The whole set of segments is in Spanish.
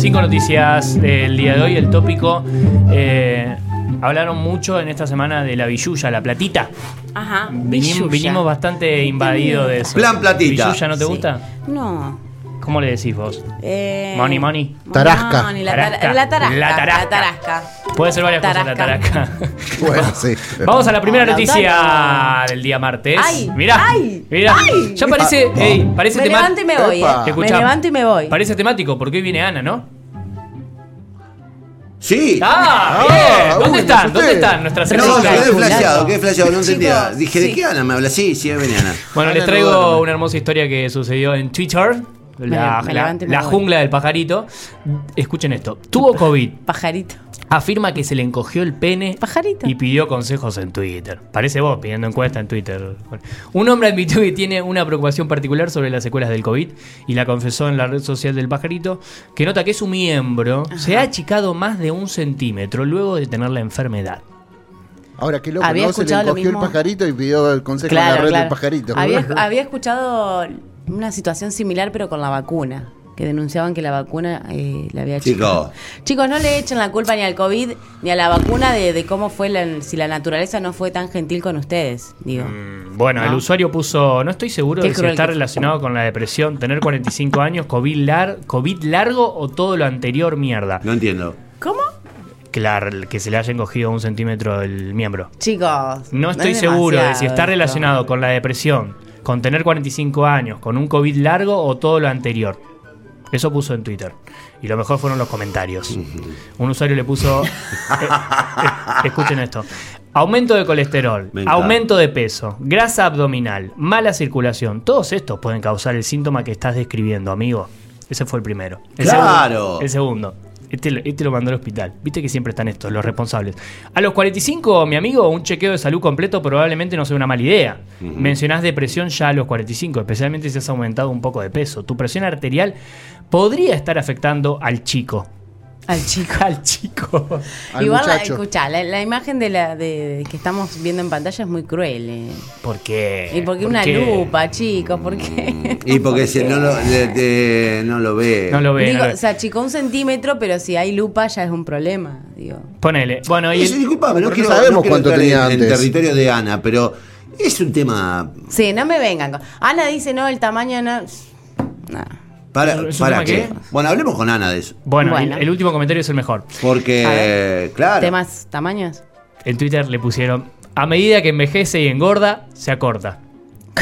Cinco noticias del día de hoy. El tópico. eh, hablaron mucho en esta semana de la billulla, la platita. Ajá. Vinim- billulla. vinimos bastante invadidos de eso. Plan platita. ¿Billulla no te Sí. gusta? No. ¿Cómo le decís vos? Eh, Money, money. Tarasca. money, la, Tarasca. tar- la tarasca. La tarasca. La tarasca. Puede ser varias cosas la Tarasca. Bueno, sí. Vamos a la primera Hola, noticia del día martes. Ay, Mirá, ay, mirá. ay. Ya parece, ey, parece Me levanto y me voy. Eh. Me levanto y me voy. Parece temático porque hoy viene Ana, ¿no? Sí. ¡Ah! Ah, bien. ¿Dónde uy, están? ¿Dónde están nuestras No, Cerrado. quedé flasheado, quedé flasheado, no entendía. Dije, ¿de qué Ana me habla? Sí, sí, viene Ana. Bueno, Ana les no traigo una hermosa historia que sucedió en Twitter. La, Me- me jungla del pajarito. Escuchen esto. Tuvo COVID. Pajarito. Afirma que se le encogió el pene Pajarito. y pidió consejos en Twitter. Parece vos pidiendo encuesta en Twitter. Un hombre admitió que tiene una preocupación particular sobre las secuelas del COVID y la confesó en la red social del pajarito, que nota que su miembro se ha achicado más de un centímetro luego de tener la enfermedad. Ahora, qué loco, Había ¿no? Se le encogió el pajarito y pidió el consejo en la Claro, red claro. del pajarito. Había, había escuchado una situación similar, pero con la vacuna. Que denunciaban que la vacuna eh, le había hecho. Chicos. Chicos, no le echen la culpa ni al COVID ni a la vacuna de, de cómo fue la, si la naturaleza no fue tan gentil con ustedes. Digo. Mm, Bueno, ¿No? el usuario puso, no estoy seguro de si está que- relacionado con la depresión, tener 45 años, COVID, lar- COVID largo o todo lo anterior mierda. No entiendo. ¿Cómo? Claro, que se le haya encogido un centímetro el miembro. Chicos. No estoy es seguro de si está esto. relacionado con la depresión, con tener 45 años, con un COVID largo o todo lo anterior. Eso puso en Twitter. Y lo mejor fueron los comentarios. Un usuario le puso... eh, eh, escuchen esto. Aumento de colesterol, aumento de peso, grasa abdominal, mala circulación. Todos estos pueden causar el síntoma que estás describiendo, amigo. Ese fue el primero. El Claro. segundo- el segundo. Este, lo- este lo mandó al hospital. Viste que siempre están estos, los responsables. A los 45, mi amigo, un chequeo de salud completo probablemente no sea una mala idea. Mencionás depresión ya a los 45, especialmente si has aumentado un poco de peso. Tu presión arterial podría estar afectando al chico. Al chico. Al chico. Al Igual, la, muchacho. escuchá, la, la imagen de la de, de que estamos viendo en pantalla es muy cruel. eh. ¿Por qué? ¿Y por qué ¿Por una qué? lupa, chicos? ¿Por qué? Y porque si no lo, de- de- no lo ve. No lo ve. Digo, no lo ve. o sea, chico, un centímetro, pero si hay lupa ya es un problema. Digo. Ponele. Bueno, y disculpame, no Porque quiero, sabemos no quiero cuánto tenía en, en antes. territorio de Ana, pero es un tema. Sí, no me vengan. Ana dice, no, el tamaño no. No. ¿Para, ¿Es un para tema qué? qué? Bueno, hablemos con Ana de eso. bueno, Bueno. El, el último comentario es el mejor. Porque, ver. claro. ¿Temas, tamaños? En Twitter le pusieron, a medida que envejece y engorda, se acorta.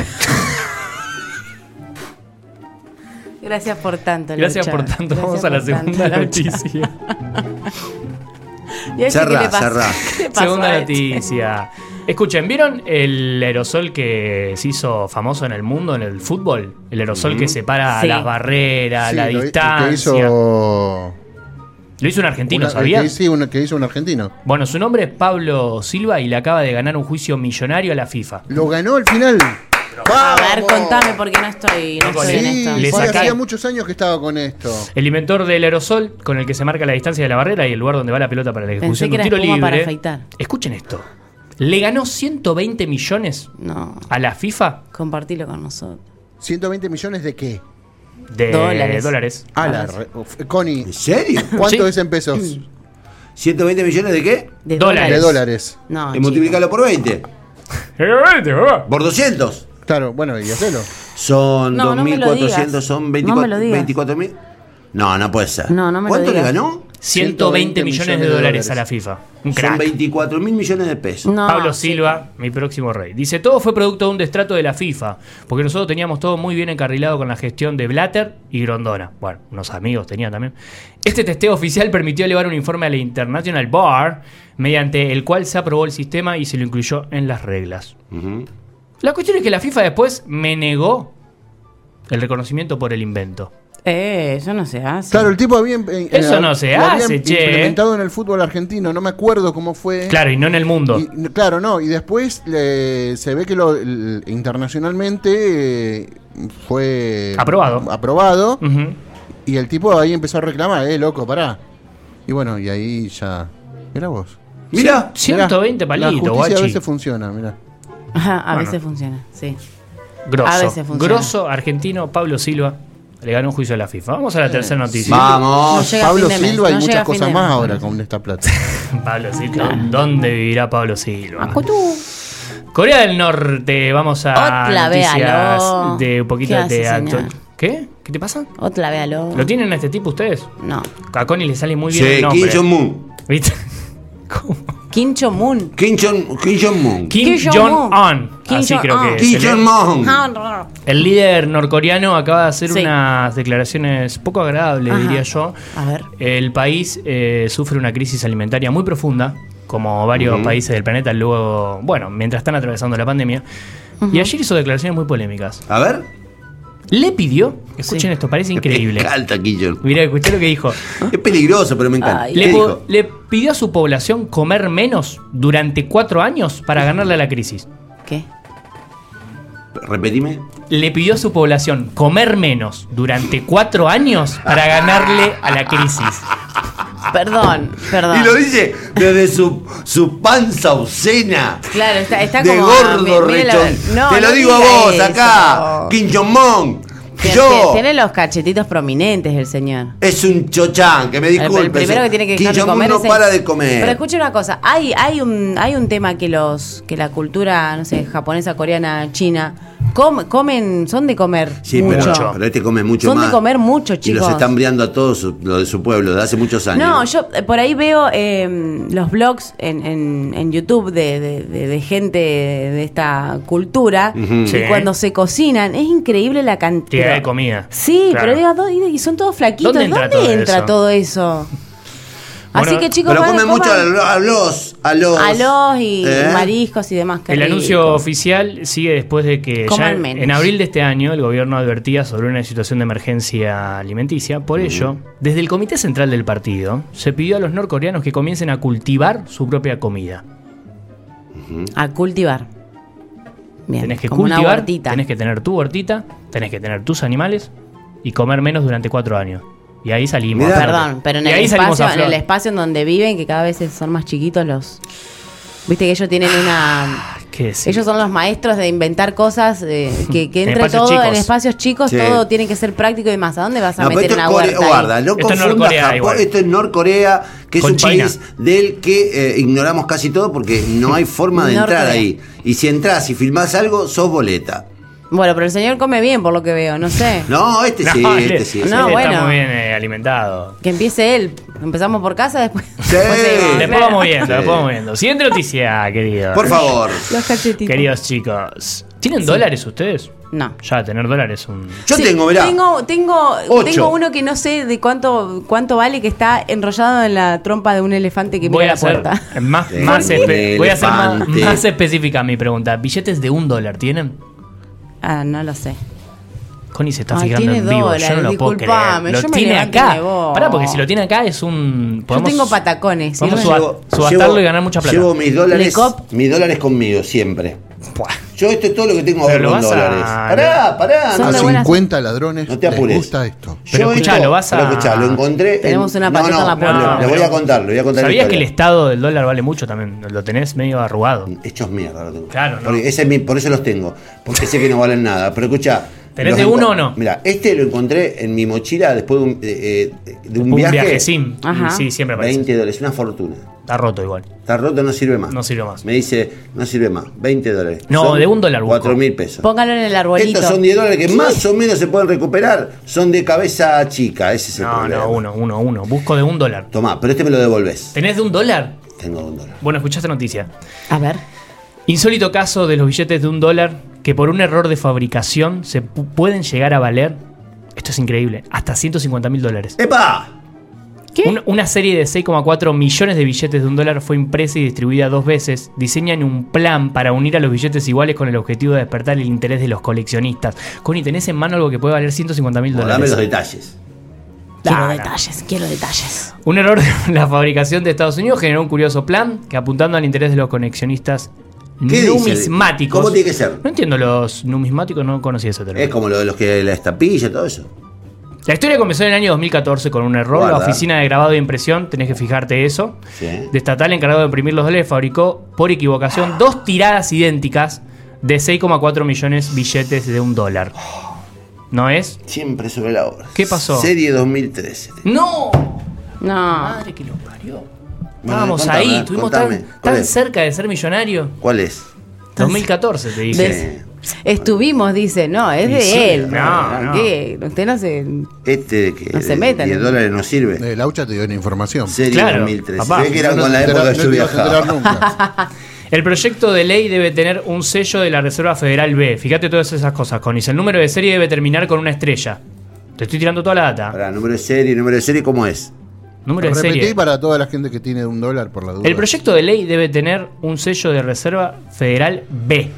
Gracias por tanto, Gracias por tanto. Gracias Vamos a la tanto, segunda noticia. ¿Y a ese Cerrá, cerrá. ¿Qué le pasó Segunda este? noticia. Escuchen, ¿vieron el aerosol que se hizo famoso en el mundo, en el fútbol? El aerosol que separa Sí. las barreras, Sí, la lo- distancia. Que hizo. Lo hizo un argentino, una- ¿sabías? que- sí, que hizo un argentino. Bueno, su nombre es Pablo Silva y le acaba de ganar un juicio millonario a la FIFA. Lo ganó al final. A ver, contame porque no estoy, no estoy en Sí, esto. Le saca- hacía muchos años que estaba con esto. El inventor del aerosol, con el que se marca la distancia de la barrera y el lugar donde va la pelota para la ejecución que de un tiro libre. para afeitar. Escuchen esto. Le ganó 120 millones No, a la FIFA compartilo con nosotros. ¿120 millones de qué? de Dólares. dólares. Ah, Ah, la sí. re- uf, Connie, ¿En serio? ¿cuánto Sí. es en pesos? ¿120 millones de qué? ¿De Dólares. De dólares. No, y chico. multiplicarlo por 20. Por 200. Claro, bueno, y hacelo. Son No, no me lo 2.400, digas. son No 24 me lo digas. 24.000. No, no puede ser. No, no me lo ¿Cuánto le digas. ganó? 120 millones de dólares a la FIFA. Un Son crack. 24 mil millones de pesos. No, Pablo sí. Silva, mi próximo rey. Dice, todo fue producto de un destrato de la FIFA, porque nosotros teníamos todo muy bien encarrilado con la gestión de Blatter y Grondona. Bueno, unos amigos tenían también. Este testeo oficial permitió elevar un informe a la International Bar, mediante el cual se aprobó el sistema y se lo incluyó en las reglas. La cuestión es que la FIFA después me negó el reconocimiento por el invento. Eh, eso no se hace. Claro, el tipo había. eh, Eso eh, no se hace, che. implementado en el fútbol argentino, no me acuerdo cómo fue. Claro, y no en el mundo. Y, claro, no, y después le- se ve que lo, el- internacionalmente eh, fue Aprobado. aprobado y el tipo ahí empezó a reclamar, eh, loco, pará. Y bueno, y ahí ya. Mira vos. Mira, 120 Mirá, La palitos, justicia a veces funciona, mira. A Bueno. veces funciona, sí. Grosso. A veces funciona. Grosso, argentino, Pablo Silva. Le ganó un juicio a la FIFA. Vamos a la tercera noticia. No Vamos. Pablo Silva y no muchas cosas más ahora con esta plata. Pablo Silva. ¿Dónde vivirá Pablo Silva? Corea del Norte, vamos a Otra, noticias véalo. de un poquito ¿Qué hace, de actu- ¿Qué? ¿Qué te pasa? Otra, véalo. ¿Lo tienen a este tipo ustedes? No. A Connie le sale muy bien Sí, el nombre. Kim Jong-un. ¿Viste? ¿Cómo? Kim Jong-un. Kim Jong- Kim Jong-un. Kim Kim Jong-un. Así Kim creo Jong-un. que Kim. Jong-un. El líder norcoreano acaba de hacer Sí. unas declaraciones poco agradables, Ajá. diría yo. A ver. El país eh, sufre una crisis alimentaria muy profunda, como varios países del planeta, luego, bueno, mientras están atravesando la pandemia. Y ayer hizo declaraciones muy polémicas. A ver. Le pidió, escuchen Sí. esto, parece increíble. Me encanta Jong. Mira, escuché lo que dijo. Es peligroso, pero me encanta. Ay. ¿Qué Le, dijo? le pidió a su población comer menos durante cuatro años para ganarle a la crisis. ¿Qué? Repetime. Le pidió a su población comer menos durante cuatro años para ganarle a la crisis. Perdón, perdón. Y lo dice desde su, su panza obscena. Claro, está, está de como. gordo mi-. No, Te lo no digo a vos eso. acá, Kim Jong-un. Tiene- Yo. Tiene los cachetitos prominentes el señor. Es un chochán, que me El, disculpe. el primero que tiene que Kim dejar de Jong-un comer no es el- para de comer. Pero escuche una cosa, hay, hay un, hay un tema que los, que la cultura, no sé, japonesa, coreana, china, com- comen, son de comer Sí, mucho. pero, pero este come mucho Son de más. comer mucho, Y los chicos. están briando a todos su- lo de su pueblo de hace muchos años. No, yo eh, por ahí veo eh, los blogs en, en, en YouTube de, de- de- de gente de esta cultura Ujú. y Sí. cuando se cocinan es increíble la cantidad de comida. Sí, Claro. pero digo, ¿dó- y y son todos flaquitos. ¿Dónde ¿Dónde entra entra, todo todo, eso? Así que chicos, pero comen mucho a los. A los. alos y ¿Eh? mariscos y demás. qué El rico. anuncio oficial sigue después de que ya en, menos. en abril de este año el gobierno advertía sobre una situación de emergencia alimenticia. Por ello, desde el Comité Central del partido se pidió a los norcoreanos que comiencen a cultivar su propia comida. A cultivar. Bien, tenés que como una cultivar, huertita. tenés que tener tu huertita, tenés que tener tus animales y comer menos durante cuatro años. Y ahí salimos. Mirá. Perdón, pero en Y el, ahí salimos espacio, a en el espacio en donde viven, que cada vez son más chiquitos los... Viste que ellos tienen una... ¿Qué decir? Ellos son los maestros de inventar cosas, eh, que, que En entre espacios todo en chicos. espacios chicos, Sí. todo tiene que ser práctico y demás. ¿A dónde vas a No, pero meter esto es una huerta? ahí? guarda, no Esto es confundas Norcorea Japón, igual. esto es Norcorea, que es un China. país del que eh, ignoramos casi todo porque no hay forma de entrar Norcorea. ahí. Y si entras y filmás algo, sos boleta. Bueno, pero el señor come bien, por lo que veo, no sé. No, este sí, No, este sí. No, está bueno. muy bien eh, alimentado. Que empiece él. Empezamos por casa, después... Sí. después seguimos. Después vamos viendo, Sí. después vamos viendo. Siguiente noticia, querido. Por favor. Los cachetitos. Queridos chicos. ¿Tienen dólares ustedes? No. Ya, tener dólares es un. Yo Sí, tengo, verá. Tengo, tengo, Ocho. tengo uno que no sé de cuánto, cuánto vale, que está enrollado en la trompa de un elefante que Voy mira a la hacer puerta. más, Sí, más voy a hacer más, más específica mi pregunta. ¿Billetes de un dólar tienen? Ah, no lo sé. Connie se está Ay, fijando tiene en vivo. yo no dólares, lo puedo creer. Lo yo me tiene acá. me voy. Pará, porque si lo tiene acá es un. Yo podemos- tengo patacones. Podemos ¿sirve? suba- subastarlo y ganar mucha plata. Llevo mis dólares, mis dólares conmigo siempre. Buah. Yo esto es todo lo que tengo Pero ahorro lo en vas a- dólares. Pará, pará. Son no A de sé. buenas- 50 ladrones No te les apures. gusta esto. Pero Yo escuchá, esto- lo vas a- pero escuchá, lo encontré. en- Tenemos una no, patota no, en la puerta. le- le, voy a contar, le voy a contar ¿Sabías que el estado del dólar vale mucho también? Lo tenés medio arrugado. Hechos mierda lo tengo. Claro, no. Porque ese es mi- por eso los tengo. Porque sé que no valen nada. Pero escucha. ¿Tenés de uno o no? Mira, este lo encontré en mi mochila después de un, eh, eh, de un Un viaje. viajecín. Ajá. Sí, siempre aparece. 20 dólares, una fortuna. Está roto igual. Está roto, no sirve más. No sirve más. Me dice, no sirve más. 20 dólares. No, Son de un dólar busco. 4 mil pesos. Póngalo en el arbolito. Estos son 10 dólares que más o menos se pueden recuperar. Son de cabeza chica, ese es el No, problema. no, uno, uno, uno. Busco de un dólar. Tomá, pero este me lo devolves. ¿Tenés de un dólar? Tengo un dólar. Bueno, escuchaste noticia. A ver. Insólito caso de los billetes de un dólar que por un error de fabricación se pu- pueden llegar a valer, esto es increíble, hasta 150 mil dólares. ¡Epa! ¿Qué? Un- una serie de 6,4 millones de billetes de un dólar fue impresa y distribuida dos veces. Diseñan un plan para unir a los billetes iguales con el objetivo de despertar el interés de los coleccionistas. Connie, ¿tenés en mano algo que puede valer 150 mil Bueno, dame dólares? los detalles. Quiero detalles, quiero detalles. Un error de la fabricación de Estados Unidos generó un curioso plan que apuntando al interés de los coleccionistas ¿Qué dice? numismáticos. ¿Cómo tiene que ser? No entiendo, los numismáticos no conocía ese término. Es como lo de los que la estampilla, todo eso. La historia comenzó en el año 2014 con un error. La oficina de grabado e impresión, tenés que fijarte eso. Sí. De estatal encargado de imprimir los dólares fabricó por equivocación dos tiradas idénticas de 6,4 millones billetes de un dólar. ¿No es? Siempre sobre la hora. ¿Qué pasó? Serie 2013. ¡No! No. Madre que lo parió. Contame, ahí, estuvimos tan, contame, ¿cuál tan es? cerca de ser millonario. ¿Cuál es? 2014 te dije. Des- Estuvimos, dice, no, es de sí, él. no, no. ¿Qué? Usted no se. Este de que No se de metan. 10 dólares no sirve. Eh, Laucha te dio una información. Serie Claro, 2013. papá. Se ve que era No con la época que yo viajaba. nunca. El proyecto de ley debe tener un sello de la Reserva Federal B. Fíjate todas esas cosas, Conis. El número de serie debe terminar con una estrella. Te estoy tirando toda la data. Para, número de serie, número de serie, ¿cómo es? Número de Repetí serie. para toda la gente que tiene un dólar por la duda. El proyecto de ley debe tener un sello de Reserva Federal B.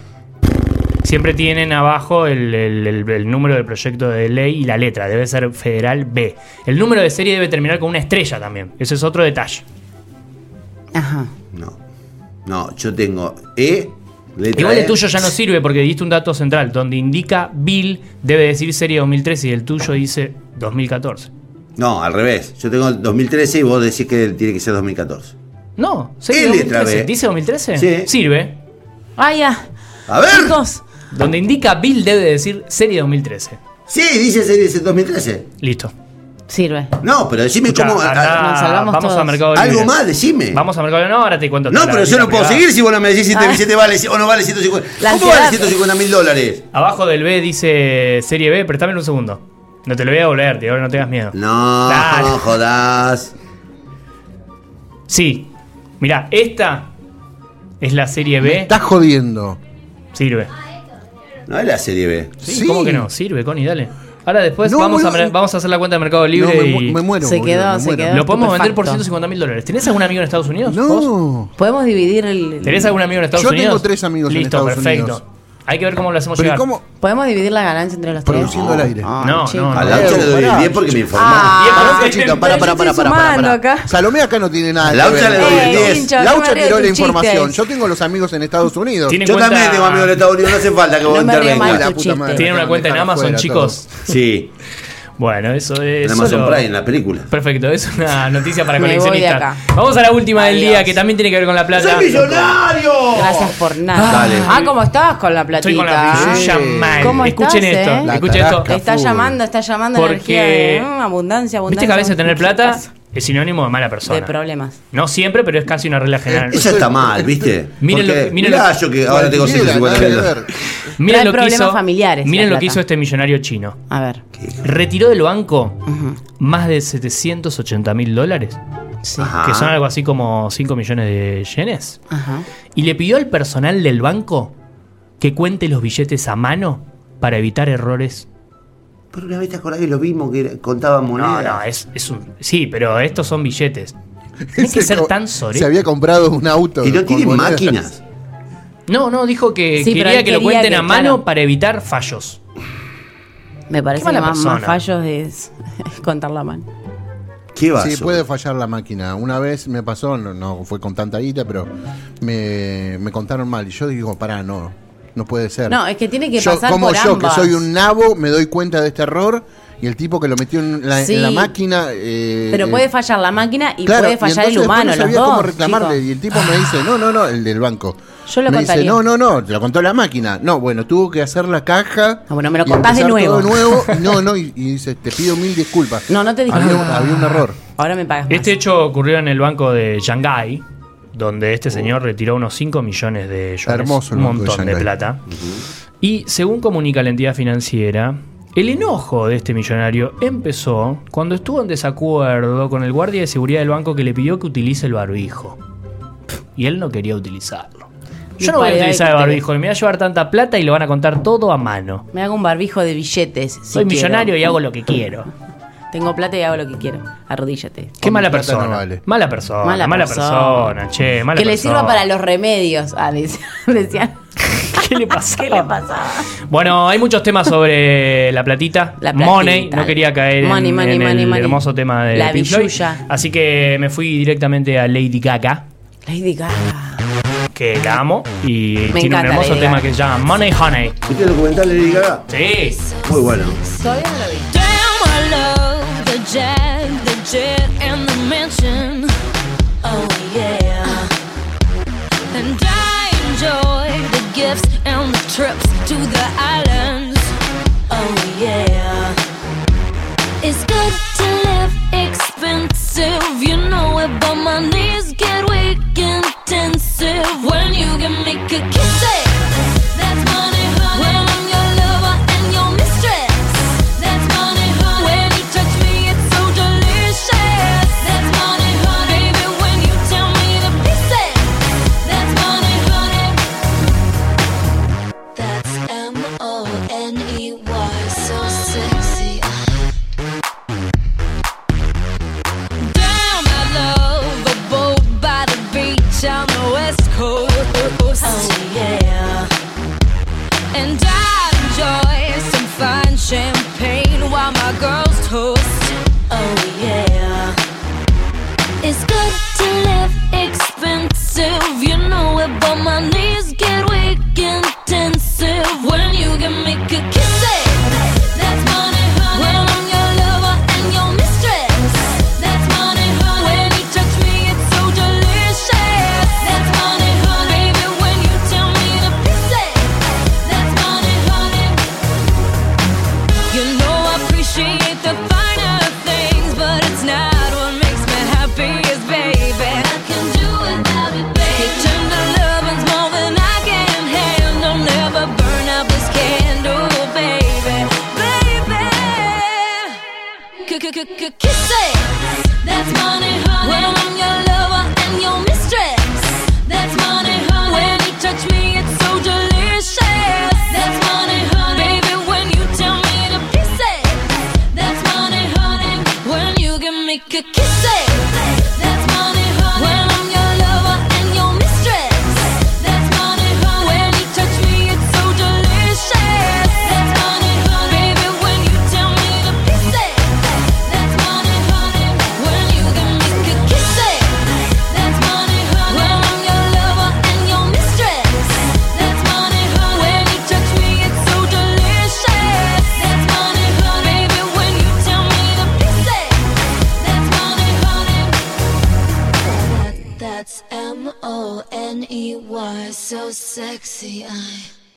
Siempre tienen abajo el, el- el- el número del proyecto de ley y la letra. Debe ser Federal B. El número de serie debe terminar con una estrella también. Ese es otro detalle. Ajá. No. No, yo tengo E, letra Igual E. el tuyo ya no sirve porque diste un dato central. Donde indica Bill debe decir serie 2013 y el tuyo dice 2014. No, al revés. Yo tengo el 2013 y vos decís que tiene que ser 2014. No, serie ¿Qué letra 2013. B? ¿Dice 2013? Sí. Sirve. Ah, ya. A ver. Chicos, Donde indica Bill debe decir serie 2013. Sí, dice serie 2013. Listo. sirve. No, pero decime Escuchá, cómo. Nos salvamos vamos a todos. Mercado Libre. algo más, decime. Vamos a Mercado Libre. No, ahora te cuento. No, pero yo no puedo privada. seguir si vos no me decís si Ah. te, si te vale o no vale 150. La ¿Cómo vale ansiedad. 150 mil dólares? Abajo del B dice serie B, prestámelo un segundo. No te lo voy a volver, tío, ahora no tengas miedo. No, Dale. jodas. Sí. Mirá, esta es la serie Me B. estás jodiendo. Sirve. No es la serie B. Sí, Sí. ¿Cómo que no? Sirve, Connie, dale. Ahora después No, vamos, a, bueno. mer- vamos a hacer la cuenta de Mercado Libre No, me, mu- y me muero. Se boludo, quedó, me se muero. quedó. lo podemos vender por estupefacto. 150 mil dólares. ¿Tenés algún amigo en Estados Unidos? ¿Vos? No. ¿Podemos dividir el. ¿Tenés algún amigo en Estados Yo Unidos? tengo tres amigos en Listo, Estados perfecto. Unidos. Hay que ver cómo lo hacemos Pero ¿y llegar. cómo? ¿Podemos dividir la ganancia entre los tres? Produciendo al aire. Ay, No, no, A no. la otra le doy el Pará. 10 porque me informó. Ah, Pará, Cachito, para, yo para, estoy para, para, sumando acá. Salomé acá no tiene nada. Laucha que le ver. doy el Eh, 10. hincha, no me Laucha tiró de la tus información. chistes. Yo tengo los amigos en Estados Unidos. Yo cuenta- también tengo amigos de Estados Unidos, no hace falta que vos No me intervengas. ¿Tienen una cuenta en Amazon, chicos? Sí, Bueno, eso es. en Amazon solo- Prime, en la película. Perfecto, es una noticia para coleccionistas. Vamos a la última del día que también tiene que ver con la plata. ¡Soy millonario! Gracias por nada. Dale. Ah, ¿cómo estás con la platita? Estoy con la pillulla Sí. mal. ¿Cómo Escuchen estás, esto, eh? Escuchen esto. Está llamando, está llamando Porque- energía de mm, abundancia, abundancia. Viste que a veces tener plata Chicas, es sinónimo de mala persona. De problemas. No siempre, pero es casi una regla general. Eso está mal, ¿viste? Miren lo Porque, miren mirá lo- yo que ahora tengo Cualquiera, 150 nada mil que dólares. ver. Miren lo que hizo, familiares, miren lo que hizo este millonario chino. A ver. Retiró del banco más de 780 mil dólares, Sí. Que son algo así como 5 millones de yenes, Ajá. y le pidió al personal del banco que cuente los billetes a mano para evitar errores. Pero una vez te acordás que lo vimos que era- contaban No, monedas. no, es, es un. Sí, pero estos son billetes. Tenés que Se ser tan Se sorete. había comprado un auto. Y no monedas. máquinas. No, no, dijo que Sí, quería que lo cuenten que, a mano claro. para evitar fallos. Me parece que más, más fallos es contar la mano. ¿Qué vaso? Sí, puede fallar la máquina. Una vez me pasó, no, no fue con tanta guita, pero me, me contaron mal. Y yo digo, pará, no, no puede ser. No, es que tiene que yo, pasar como por yo, ambas. que soy un nabo, me doy cuenta de este error. Y el tipo que lo metió en la, Sí. en la máquina. eh, Pero eh, puede fallar la máquina y claro, puede y fallar el humano, no los sabía dos. cómo reclamarle. Y el tipo me dice, no, no, no, el del banco. Yo lo me contaría. dice, no, no, no, te lo contó la máquina. No, bueno, tuvo que hacer la caja. Ah, bueno, me lo contás de todo nuevo. nuevo. No, no, y, y dice, te pido mil disculpas. No, no te dije había, un error. Ahora me pagas más. Este hecho ocurrió en el banco de Shanghái, donde este señor retiró unos 5 millones de yuanes, Hermoso el un de montón de, plata. Y según comunica la entidad financiera, el enojo de este millonario empezó cuando estuvo en desacuerdo con el guardia de seguridad del banco que le pidió que utilice el barbijo. Y él no quería utilizarlo. Yo no voy a utilizar el barbijo, y me va a llevar tanta plata y lo van a contar todo a mano. Me hago un barbijo de billetes. si Soy quiero. millonario y hago lo que quiero. Tengo plata y hago lo que quiero. Arrodíllate. Qué mala plata persona. no vale. Mala persona, mala, Mala persona. persona. che, mala que le persona. sirva para los remedios. Ah, decían. decían. ¿Qué le pasaba? ¿Qué le pasaba? Bueno, hay muchos temas sobre la platita. La platita. Money, no quería caer Money, en, money, en money, el money. hermoso tema de La Pink Floyd. billulla. Así que me fui directamente a Lady Gaga, Lady Gaga. que la amo. Y tiene un hermoso Lady tema Gaga. que se llama Money Honey. ¿Viste el documental de Lady Gaga? Sí. Muy bueno. Todavía no lo vi. jet, the jet, and the mansion. Oh yeah. And I enjoy the gifts and the trips to the islands. Oh yeah. It's good to live expensive, you know it, but my knees get weak intensive when you can make a kiss.